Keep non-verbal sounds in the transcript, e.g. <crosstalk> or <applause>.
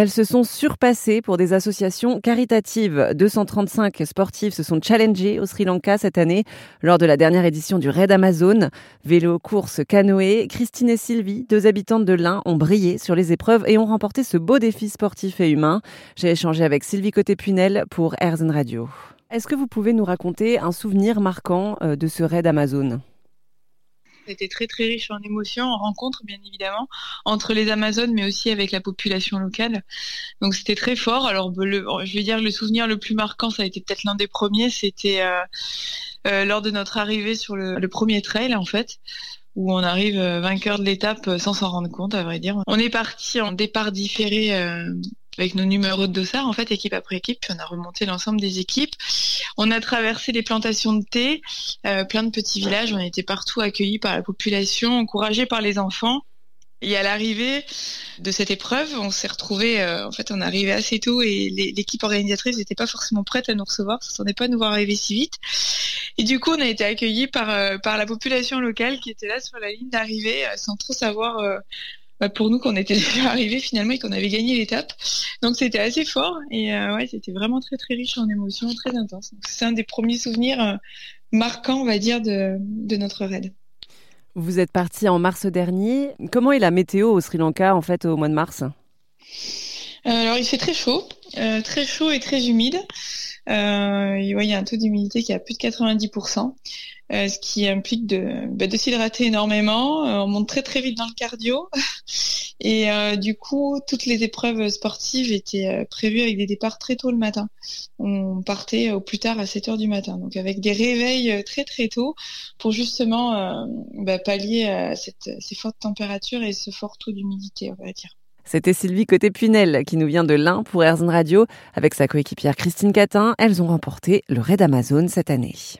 Elles se sont surpassées pour des associations caritatives. 235 sportifs se sont challengés au Sri Lanka cette année lors de la dernière édition du Raid Amazon. Vélo, course, canoë. Christine et Sylvie, deux habitantes de l'Ain, ont brillé sur les épreuves et ont remporté ce beau défi sportif et humain. J'ai échangé avec Sylvie Côté-Punel pour Airzen Radio. Est-ce que vous pouvez nous raconter un souvenir marquant euh, de ce raid Amazon? C'était très très riche en émotions, en rencontres bien évidemment, entre les Amazones mais aussi avec la population locale. Donc c'était très fort. Alors je vais dire le souvenir le plus marquant, ça a été peut-être l'un des premiers, c'était euh, euh, lors de notre arrivée sur le, premier trail en fait où on arrive euh, vainqueur de l'étape sans s'en rendre compte, à vrai dire. On est parti en départ différé avec nos numéros de dossard, en fait, équipe après équipe, puis on a remonté l'ensemble des équipes. On a traversé les plantations de thé, euh, plein de petits villages, on a été partout accueillis par la population, encouragés par les enfants. Et à l'arrivée de cette épreuve, on s'est retrouvé, euh, en fait, on est arrivé assez tôt et l'équipe organisatrice n'était pas forcément prête à nous recevoir, ça s'attendait pas à nous voir arriver si vite. Et du coup, on a été accueillis par euh, la population locale qui était là sur la ligne d'arrivée, sans trop savoir pour nous qu'on était <laughs> déjà arrivés finalement et qu'on avait gagné l'étape. Donc c'était assez fort et euh, ouais, c'était vraiment très très riche en émotions, très intense. C'est un des premiers souvenirs euh, marquants, on va dire, de, de notre raid. Vous êtes parti en mars dernier. Comment est la météo au Sri Lanka en fait au mois de mars? Euh, Alors il fait très chaud, très chaud et très humide. Euh, il y a un taux d'humidité qui est à plus de 90%, euh, ce qui implique de, bah, s'hydrater énormément. Euh, on monte très très vite dans le cardio. <laughs> Et du coup, toutes les épreuves sportives étaient prévues avec des départs très tôt le matin. On partait au plus tard à 7 heures du matin, donc avec des réveils très très tôt pour justement bah, pallier à ces fortes températures et ce fort taux d'humidité, on va dire. C'était Sylvie Côté-Punel qui nous vient de l'Ain pour Airzone Radio avec sa coéquipière Christine Catin. Elles ont remporté le Raid Amazon cette année.